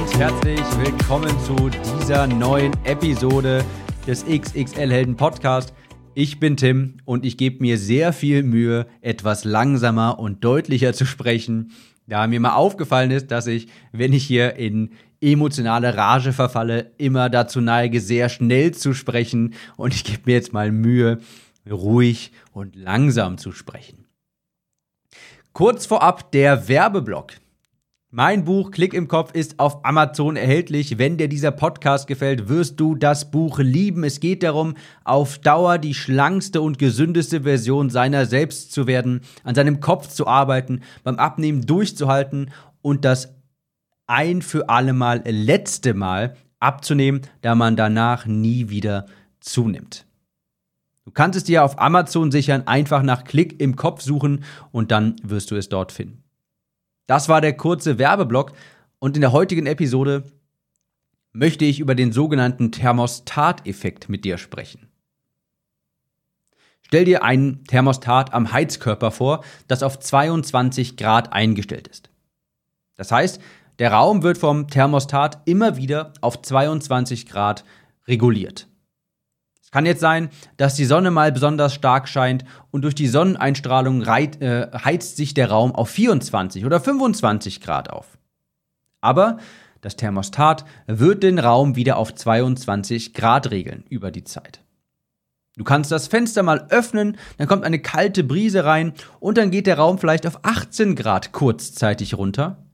Und herzlich willkommen zu dieser neuen Episode des XXL Helden Podcast. Ich bin Tim und ich gebe mir sehr viel Mühe, etwas langsamer und deutlicher zu sprechen, da mir mal aufgefallen ist, dass ich, wenn ich hier in emotionale Rage verfalle, immer dazu neige, sehr schnell zu sprechen und ich gebe mir jetzt mal Mühe, ruhig und langsam zu sprechen. Kurz vorab der Werbeblock. Mein Buch Klick im Kopf ist auf Amazon erhältlich. Wenn dir dieser Podcast gefällt, wirst du das Buch lieben. Es geht darum, auf Dauer die schlankste und gesündeste Version seiner selbst zu werden, an seinem Kopf zu arbeiten, beim Abnehmen durchzuhalten und das ein für alle Mal letzte Mal abzunehmen, da man danach nie wieder zunimmt. Du kannst es dir auf Amazon sichern, einfach nach Klick im Kopf suchen und dann wirst du es dort finden. Das war der kurze Werbeblock und in der heutigen Episode möchte ich über den sogenannten Thermostat-Effekt mit dir sprechen. Stell dir ein Thermostat am Heizkörper vor, das auf 22 Grad eingestellt ist. Das heißt, der Raum wird vom Thermostat immer wieder auf 22 Grad reguliert. Kann jetzt sein, dass die Sonne mal besonders stark scheint und durch die Sonneneinstrahlung reit, äh, heizt sich der Raum auf 24 oder 25 Grad auf. Aber das Thermostat wird den Raum wieder auf 22 Grad regeln über die Zeit. Du kannst das Fenster mal öffnen, dann kommt eine kalte Brise rein und dann geht der Raum vielleicht auf 18 Grad kurzzeitig runter.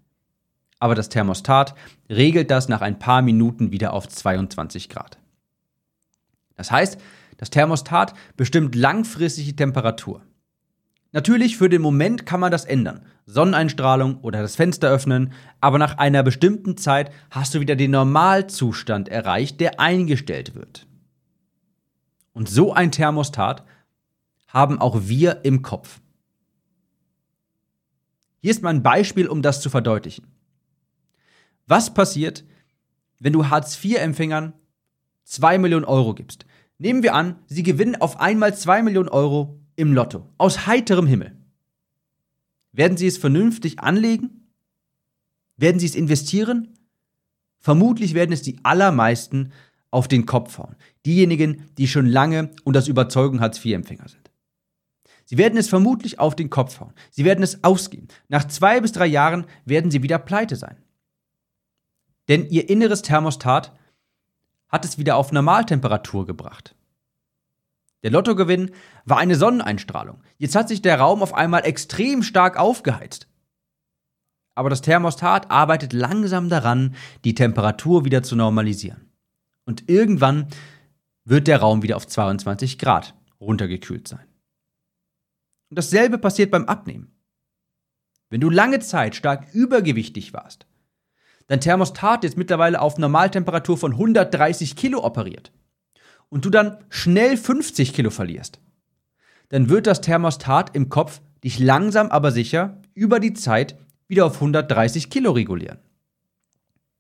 Aber das Thermostat regelt das nach ein paar Minuten wieder auf 22 Grad. Das heißt, das Thermostat bestimmt langfristig die Temperatur. Natürlich, für den Moment kann man das ändern. Sonneneinstrahlung oder das Fenster öffnen, aber nach einer bestimmten Zeit hast du wieder den Normalzustand erreicht, der eingestellt wird. Und so ein Thermostat haben auch wir im Kopf. Hier ist mal ein Beispiel, um das zu verdeutlichen. Was passiert, wenn du Hartz-IV-Empfängern 2 Millionen Euro gibst. Nehmen wir an, sie gewinnen auf einmal 2 Millionen Euro im Lotto. Aus heiterem Himmel. Werden sie es vernünftig anlegen? Werden sie es investieren? Vermutlich werden es die allermeisten auf den Kopf hauen. Diejenigen, die schon lange und das Überzeugung Hartz-IV-Empfänger sind. Sie werden es vermutlich auf den Kopf hauen. Sie werden es ausgeben. Nach zwei bis drei Jahren werden sie wieder pleite sein. Denn ihr inneres Thermostat hat es wieder auf Normaltemperatur gebracht. Der Lottogewinn war eine Sonneneinstrahlung. Jetzt hat sich der Raum auf einmal extrem stark aufgeheizt. Aber das Thermostat arbeitet langsam daran, die Temperatur wieder zu normalisieren. Und irgendwann wird der Raum wieder auf 22 Grad runtergekühlt sein. Und dasselbe passiert beim Abnehmen. Wenn du lange Zeit stark übergewichtig warst, dein Thermostat jetzt mittlerweile auf Normaltemperatur von 130 Kilo operiert und du dann schnell 50 Kilo verlierst, dann wird das Thermostat im Kopf dich langsam aber sicher über die Zeit wieder auf 130 Kilo regulieren.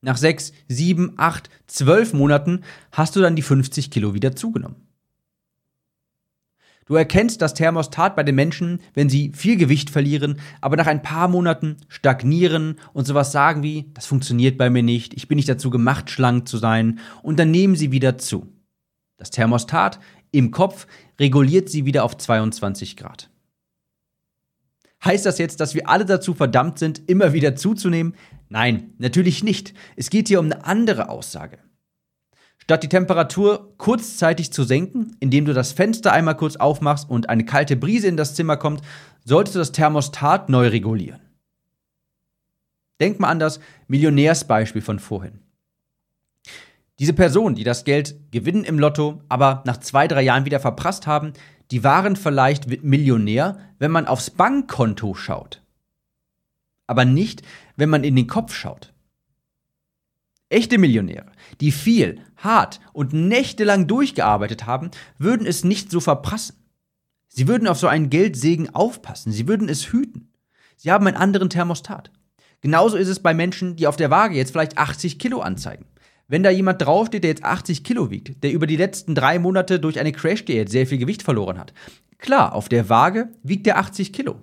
Nach 6, 7, 8, 12 Monaten hast du dann die 50 Kilo wieder zugenommen. Du erkennst das Thermostat bei den Menschen, wenn sie viel Gewicht verlieren, aber nach ein paar Monaten stagnieren und sowas sagen wie, das funktioniert bei mir nicht, ich bin nicht dazu gemacht, schlank zu sein, und dann nehmen sie wieder zu. Das Thermostat im Kopf reguliert sie wieder auf 22 Grad. Heißt das jetzt, dass wir alle dazu verdammt sind, immer wieder zuzunehmen? Nein, natürlich nicht. Es geht hier um eine andere Aussage. Statt die Temperatur kurzzeitig zu senken, indem du das Fenster einmal kurz aufmachst und eine kalte Brise in das Zimmer kommt, solltest du das Thermostat neu regulieren. Denk mal an das Millionärsbeispiel von vorhin. Diese Personen, die das Geld gewinnen im Lotto, aber nach zwei, drei Jahren wieder verprasst haben, die waren vielleicht Millionär, wenn man aufs Bankkonto schaut. Aber nicht, wenn man in den Kopf schaut. Echte Millionäre, die viel, hart und nächtelang durchgearbeitet haben, würden es nicht so verprassen. Sie würden auf so einen Geldsegen aufpassen, sie würden es hüten. Sie haben einen anderen Thermostat. Genauso ist es bei Menschen, die auf der Waage jetzt vielleicht 80 Kilo anzeigen. Wenn da jemand draufsteht, der jetzt 80 Kilo wiegt, der über die letzten drei Monate durch eine Crash-Diät sehr viel Gewicht verloren hat, klar, auf der Waage wiegt er 80 Kilo.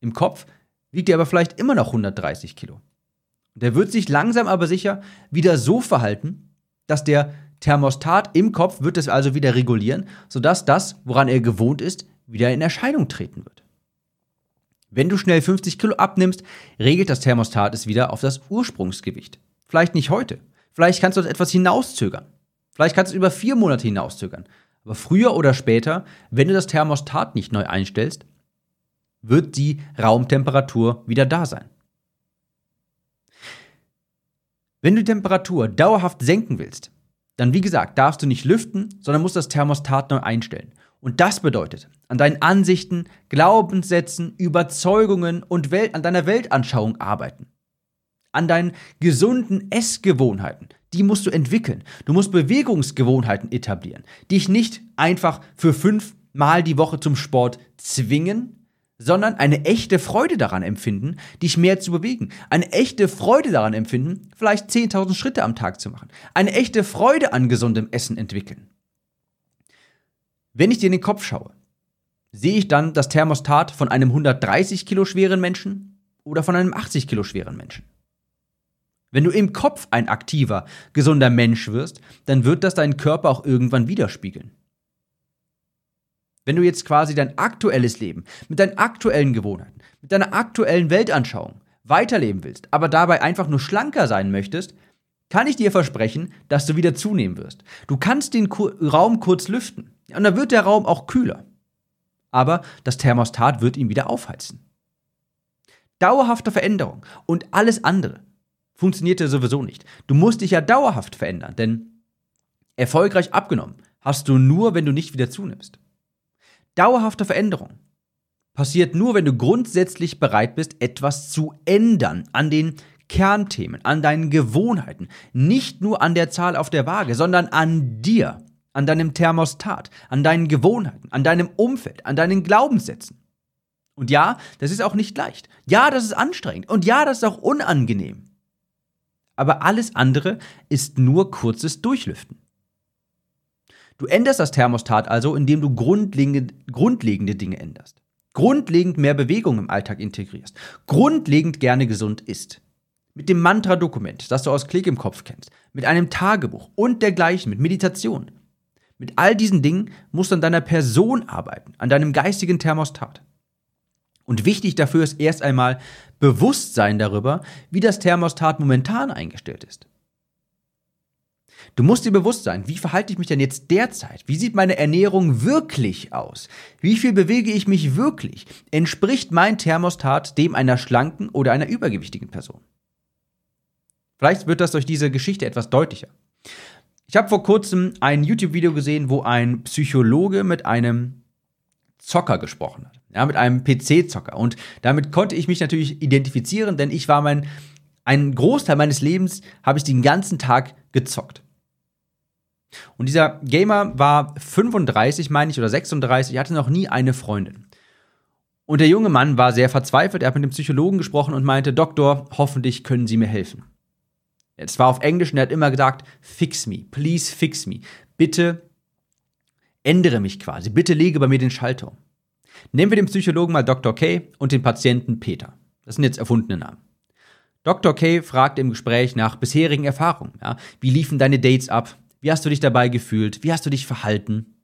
Im Kopf wiegt er aber vielleicht immer noch 130 Kilo. Der wird sich langsam aber sicher wieder so verhalten, dass der Thermostat im Kopf wird es also wieder regulieren, sodass das, woran er gewohnt ist, wieder in Erscheinung treten wird. Wenn du schnell 50 Kilo abnimmst, regelt das Thermostat es wieder auf das Ursprungsgewicht. Vielleicht nicht heute. Vielleicht kannst du das etwas hinauszögern. Vielleicht kannst du es über vier Monate hinauszögern. Aber früher oder später, wenn du das Thermostat nicht neu einstellst, wird die Raumtemperatur wieder da sein. Wenn du die Temperatur dauerhaft senken willst, dann wie gesagt, darfst du nicht lüften, sondern musst das Thermostat neu einstellen. Und das bedeutet, an deinen Ansichten, Glaubenssätzen, Überzeugungen und Welt, an deiner Weltanschauung arbeiten. An deinen gesunden Essgewohnheiten. Die musst du entwickeln. Du musst Bewegungsgewohnheiten etablieren. Dich nicht einfach für fünf Mal die Woche zum Sport zwingen, sondern eine echte Freude daran empfinden, dich mehr zu bewegen. Eine echte Freude daran empfinden, vielleicht 10.000 Schritte am Tag zu machen. Eine echte Freude an gesundem Essen entwickeln. Wenn ich dir in den Kopf schaue, sehe ich dann das Thermostat von einem 130 Kilo schweren Menschen oder von einem 80 Kilo schweren Menschen? Wenn du im Kopf ein aktiver, gesunder Mensch wirst, dann wird das deinen Körper auch irgendwann widerspiegeln. Wenn du jetzt quasi dein aktuelles Leben mit deinen aktuellen Gewohnheiten, mit deiner aktuellen Weltanschauung weiterleben willst, aber dabei einfach nur schlanker sein möchtest, kann ich dir versprechen, dass du wieder zunehmen wirst. Du kannst den Raum kurz lüften und dann wird der Raum auch kühler. Aber das Thermostat wird ihn wieder aufheizen. Dauerhafte Veränderung und alles andere funktionierte sowieso nicht. Du musst dich ja dauerhaft verändern, denn erfolgreich abgenommen hast du nur, wenn du nicht wieder zunimmst. Dauerhafte Veränderung passiert nur, wenn du grundsätzlich bereit bist, etwas zu ändern an den Kernthemen, an deinen Gewohnheiten, nicht nur an der Zahl auf der Waage, sondern an dir, an deinem Thermostat, an deinen Gewohnheiten, an deinem Umfeld, an deinen Glaubenssätzen. Und ja, das ist auch nicht leicht. Ja, das ist anstrengend. Und ja, das ist auch unangenehm. Aber alles andere ist nur kurzes Durchlüften. Du änderst das Thermostat also, indem du grundlegende, grundlegende Dinge änderst. Grundlegend mehr Bewegung im Alltag integrierst. Grundlegend gerne gesund isst. Mit dem Mantra-Dokument, das du aus Klick im Kopf kennst. Mit einem Tagebuch und dergleichen, mit Meditation. Mit all diesen Dingen musst du an deiner Person arbeiten, an deinem geistigen Thermostat. Und wichtig dafür ist erst einmal Bewusstsein darüber, wie das Thermostat momentan eingestellt ist. Du musst dir bewusst sein, wie verhalte ich mich denn jetzt derzeit? Wie sieht meine Ernährung wirklich aus? Wie viel bewege ich mich wirklich? Entspricht mein Thermostat dem einer schlanken oder einer übergewichtigen Person? Vielleicht wird das durch diese Geschichte etwas deutlicher. Ich habe vor kurzem ein YouTube-Video gesehen, wo ein Psychologe mit einem Zocker gesprochen hat. Ja, mit einem PC-Zocker. Und damit konnte ich mich natürlich identifizieren, denn ich war mein, einen Großteil meines Lebens habe ich den ganzen Tag gezockt. Und dieser Gamer war 35, meine ich, oder 36, hatte noch nie eine Freundin. Und der junge Mann war sehr verzweifelt. Er hat mit dem Psychologen gesprochen und meinte: Doktor, hoffentlich können Sie mir helfen. Es war auf Englisch und er hat immer gesagt: Fix me, please fix me. Bitte ändere mich quasi. Bitte lege bei mir den Schalter. Nehmen wir den Psychologen mal Dr. K und den Patienten Peter. Das sind jetzt erfundene Namen. Dr. K fragt im Gespräch nach bisherigen Erfahrungen. Ja, wie liefen deine Dates ab? Wie hast du dich dabei gefühlt? Wie hast du dich verhalten?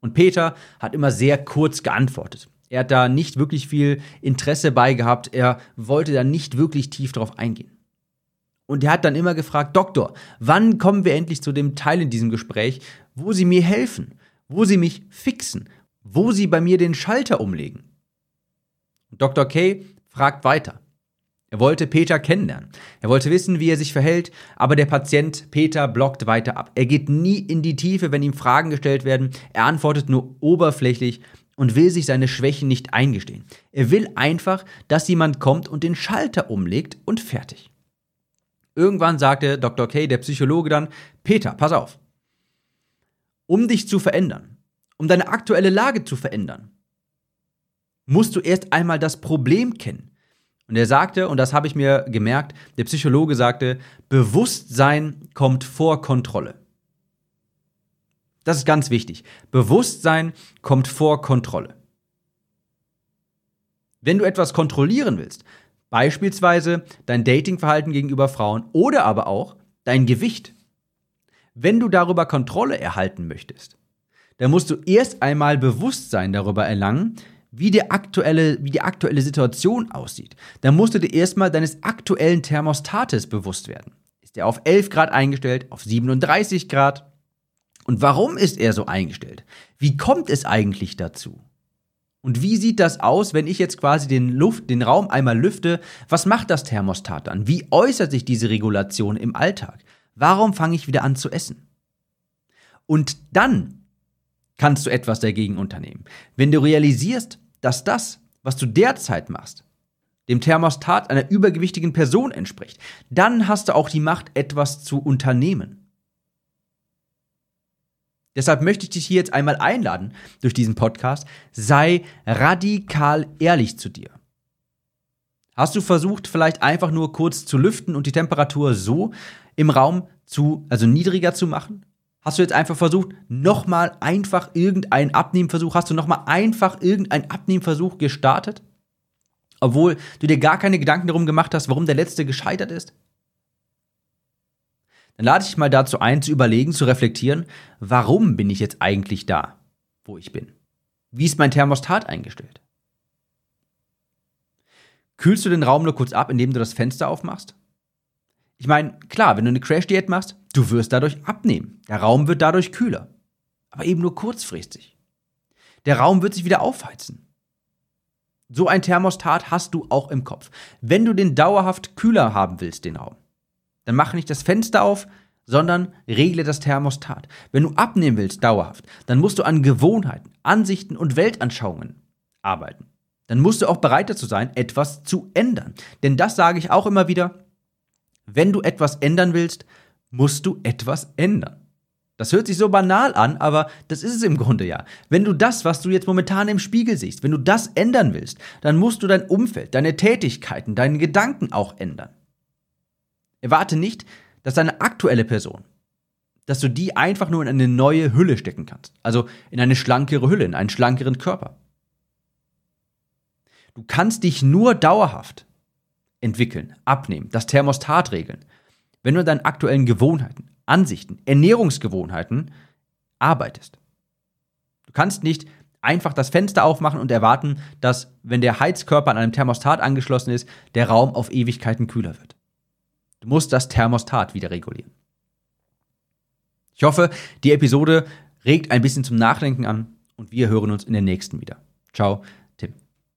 Und Peter hat immer sehr kurz geantwortet. Er hat da nicht wirklich viel Interesse bei gehabt. Er wollte da nicht wirklich tief drauf eingehen. Und er hat dann immer gefragt, Doktor, wann kommen wir endlich zu dem Teil in diesem Gespräch, wo Sie mir helfen, wo Sie mich fixen, wo Sie bei mir den Schalter umlegen? Dr. K fragt weiter. Er wollte Peter kennenlernen. Er wollte wissen, wie er sich verhält, aber der Patient Peter blockt weiter ab. Er geht nie in die Tiefe, wenn ihm Fragen gestellt werden. Er antwortet nur oberflächlich und will sich seine Schwächen nicht eingestehen. Er will einfach, dass jemand kommt und den Schalter umlegt und fertig. Irgendwann sagte Dr. K, der Psychologe, dann, Peter, pass auf. Um dich zu verändern, um deine aktuelle Lage zu verändern, musst du erst einmal das Problem kennen. Und er sagte, und das habe ich mir gemerkt, der Psychologe sagte, Bewusstsein kommt vor Kontrolle. Das ist ganz wichtig. Bewusstsein kommt vor Kontrolle. Wenn du etwas kontrollieren willst, beispielsweise dein Datingverhalten gegenüber Frauen oder aber auch dein Gewicht, wenn du darüber Kontrolle erhalten möchtest, dann musst du erst einmal Bewusstsein darüber erlangen, wie die aktuelle, wie die aktuelle Situation aussieht. Dann musst du dir erstmal deines aktuellen Thermostates bewusst werden. Ist er auf 11 Grad eingestellt, auf 37 Grad? Und warum ist er so eingestellt? Wie kommt es eigentlich dazu? Und wie sieht das aus, wenn ich jetzt quasi den, Luft, den Raum einmal lüfte? Was macht das Thermostat dann? Wie äußert sich diese Regulation im Alltag? Warum fange ich wieder an zu essen? Und dann kannst du etwas dagegen unternehmen. Wenn du realisierst, dass das, was du derzeit machst, dem Thermostat einer übergewichtigen Person entspricht, dann hast du auch die Macht, etwas zu unternehmen. Deshalb möchte ich dich hier jetzt einmal einladen durch diesen Podcast. Sei radikal ehrlich zu dir. Hast du versucht, vielleicht einfach nur kurz zu lüften und die Temperatur so im Raum zu, also niedriger zu machen? Hast du jetzt einfach versucht, nochmal einfach irgendeinen Abnehmversuch, hast du nochmal einfach irgendeinen Abnehmversuch gestartet? Obwohl du dir gar keine Gedanken darum gemacht hast, warum der letzte gescheitert ist? dann lade ich dich mal dazu ein, zu überlegen, zu reflektieren, warum bin ich jetzt eigentlich da, wo ich bin? Wie ist mein Thermostat eingestellt? Kühlst du den Raum nur kurz ab, indem du das Fenster aufmachst? Ich meine, klar, wenn du eine Crash-Diät machst, du wirst dadurch abnehmen. Der Raum wird dadurch kühler. Aber eben nur kurzfristig. Der Raum wird sich wieder aufheizen. So ein Thermostat hast du auch im Kopf. Wenn du den dauerhaft kühler haben willst, den Raum, dann mach nicht das Fenster auf, sondern regle das Thermostat. Wenn du abnehmen willst, dauerhaft, dann musst du an Gewohnheiten, Ansichten und Weltanschauungen arbeiten. Dann musst du auch bereit dazu sein, etwas zu ändern. Denn das sage ich auch immer wieder, wenn du etwas ändern willst, musst du etwas ändern. Das hört sich so banal an, aber das ist es im Grunde ja. Wenn du das, was du jetzt momentan im Spiegel siehst, wenn du das ändern willst, dann musst du dein Umfeld, deine Tätigkeiten, deine Gedanken auch ändern. Erwarte nicht, dass deine aktuelle Person, dass du die einfach nur in eine neue Hülle stecken kannst. Also in eine schlankere Hülle, in einen schlankeren Körper. Du kannst dich nur dauerhaft entwickeln, abnehmen, das Thermostat regeln, wenn du an deinen aktuellen Gewohnheiten, Ansichten, Ernährungsgewohnheiten arbeitest. Du kannst nicht einfach das Fenster aufmachen und erwarten, dass, wenn der Heizkörper an einem Thermostat angeschlossen ist, der Raum auf Ewigkeiten kühler wird. Du musst das Thermostat wieder regulieren. Ich hoffe, die Episode regt ein bisschen zum Nachdenken an und wir hören uns in der nächsten wieder. Ciao,